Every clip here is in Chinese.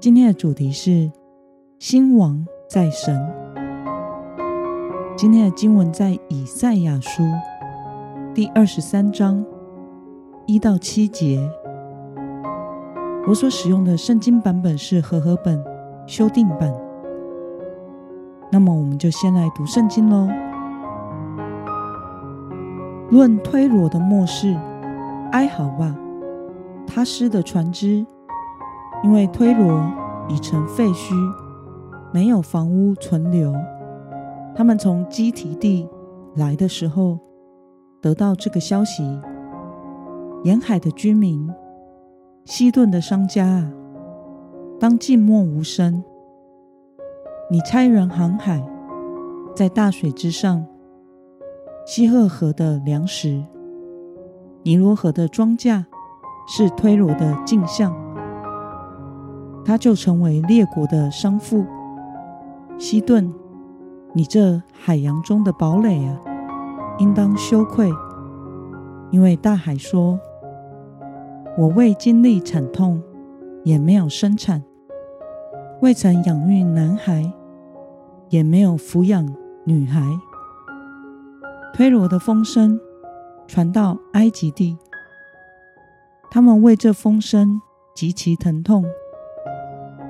今天的主题是新王在神。今天的经文在以赛亚书第二十三章一到七节。我所使用的圣经版本是和合本修订版。那么，我们就先来读圣经喽。论推罗的末世，哀嚎吧，他施的船只。因为推罗已成废墟，没有房屋存留。他们从基提地来的时候，得到这个消息：沿海的居民、西顿的商家啊，当静默无声。你差人航海，在大水之上，希赫河的粮食，尼罗河的庄稼，是推罗的镜像。他就成为列国的商妇。西顿，你这海洋中的堡垒啊，应当羞愧，因为大海说：“我未经历惨痛，也没有生产，未曾养育男孩，也没有抚养女孩。”推罗的风声传到埃及地，他们为这风声极其疼痛。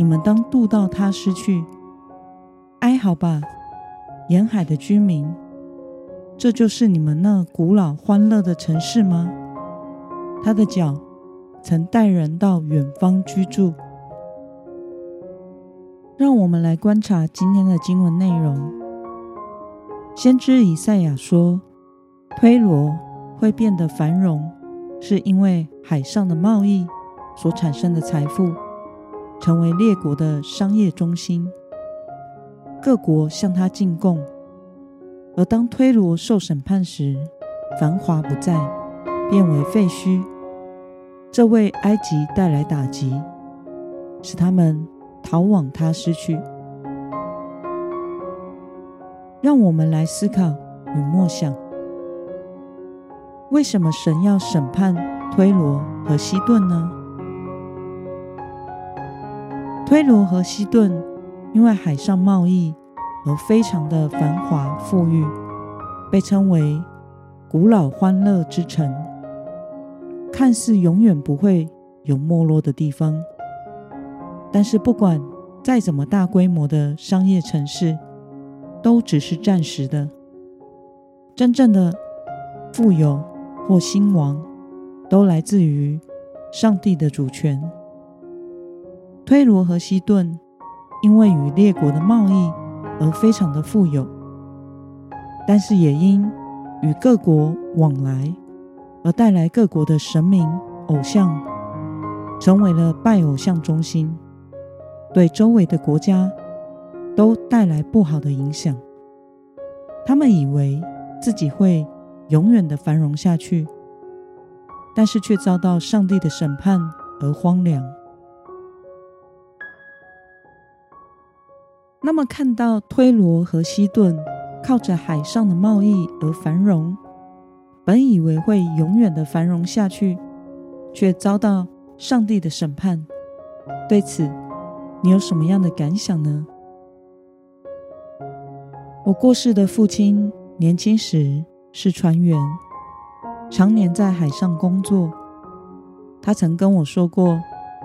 你们当渡到他失去，哀嚎吧，沿海的居民，这就是你们那古老欢乐的城市吗？他的脚曾带人到远方居住。让我们来观察今天的经文内容。先知以赛亚说，推罗会变得繁荣，是因为海上的贸易所产生的财富。成为列国的商业中心，各国向他进贡。而当推罗受审判时，繁华不再，变为废墟。这为埃及带来打击，使他们逃往他失去。让我们来思考与默想：为什么神要审判推罗和西顿呢？推罗和西顿因为海上贸易而非常的繁华富裕，被称为古老欢乐之城，看似永远不会有没落的地方。但是，不管再怎么大规模的商业城市，都只是暂时的。真正的富有或兴亡，都来自于上帝的主权。推罗和西顿因为与列国的贸易而非常的富有，但是也因与各国往来而带来各国的神明偶像，成为了拜偶像中心，对周围的国家都带来不好的影响。他们以为自己会永远的繁荣下去，但是却遭到上帝的审判而荒凉。那么，看到推罗和西顿靠着海上的贸易而繁荣，本以为会永远的繁荣下去，却遭到上帝的审判。对此，你有什么样的感想呢？我过世的父亲年轻时是船员，常年在海上工作。他曾跟我说过，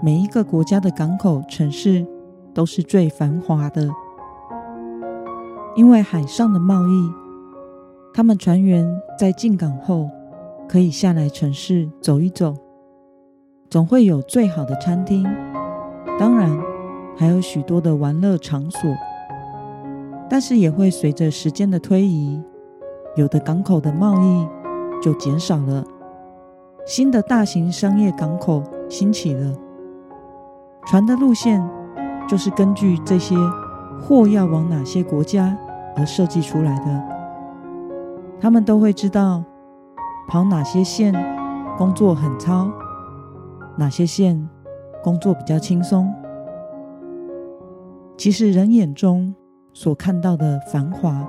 每一个国家的港口城市，都是最繁华的，因为海上的贸易，他们船员在进港后可以下来城市走一走，总会有最好的餐厅，当然还有许多的玩乐场所。但是也会随着时间的推移，有的港口的贸易就减少了，新的大型商业港口兴起了，船的路线就是根据这些货要往哪些国家而设计出来的。他们都会知道跑哪些线工作很糙，哪些线工作比较轻松。其实人眼中所看到的繁华，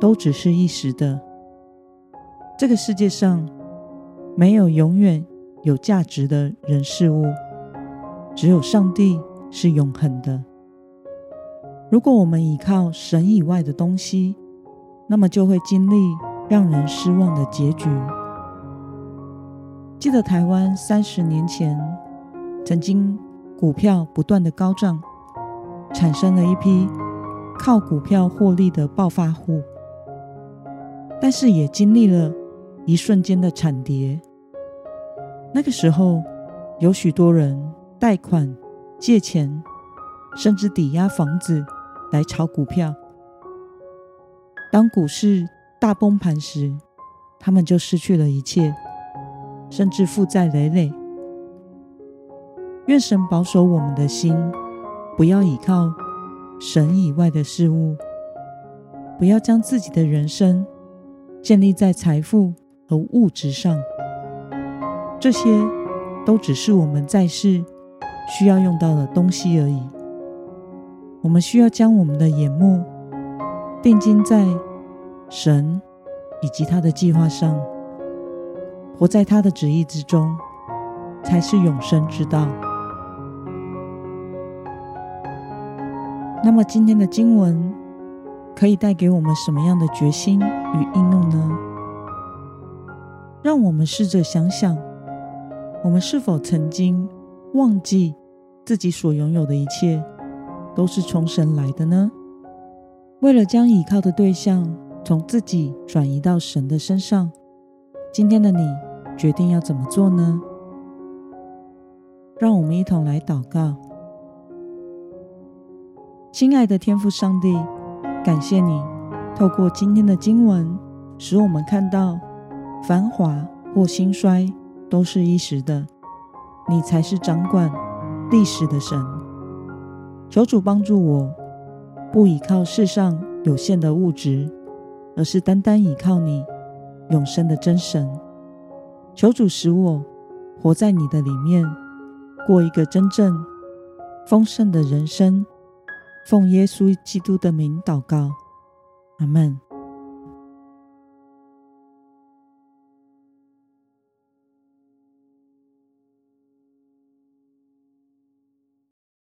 都只是一时的。这个世界上没有永远有价值的人事物，只有上帝是永恒的。如果我们依靠神以外的东西，那么就会经历让人失望的结局。记得台湾三十年前曾经股票不断的高涨，产生了一批靠股票获利的暴发户，但是也经历了一瞬间的惨跌。那个时候，有许多人贷款、借钱，甚至抵押房子来炒股票。当股市大崩盘时，他们就失去了一切，甚至负债累累。愿神保守我们的心，不要依靠神以外的事物，不要将自己的人生建立在财富和物质上。这些都只是我们在世需要用到的东西而已。我们需要将我们的眼目。定睛在神以及他的计划上，活在他的旨意之中，才是永生之道。那么，今天的经文可以带给我们什么样的决心与应用呢？让我们试着想想，我们是否曾经忘记自己所拥有的一切都是从神来的呢？为了将倚靠的对象从自己转移到神的身上，今天的你决定要怎么做呢？让我们一同来祷告。亲爱的天父上帝，感谢你透过今天的经文，使我们看到繁华或兴衰都是一时的，你才是掌管历史的神。求主帮助我。不依靠世上有限的物质，而是单单依靠你永生的真神。求主使我活在你的里面，过一个真正丰盛的人生。奉耶稣基督的名祷告，阿门。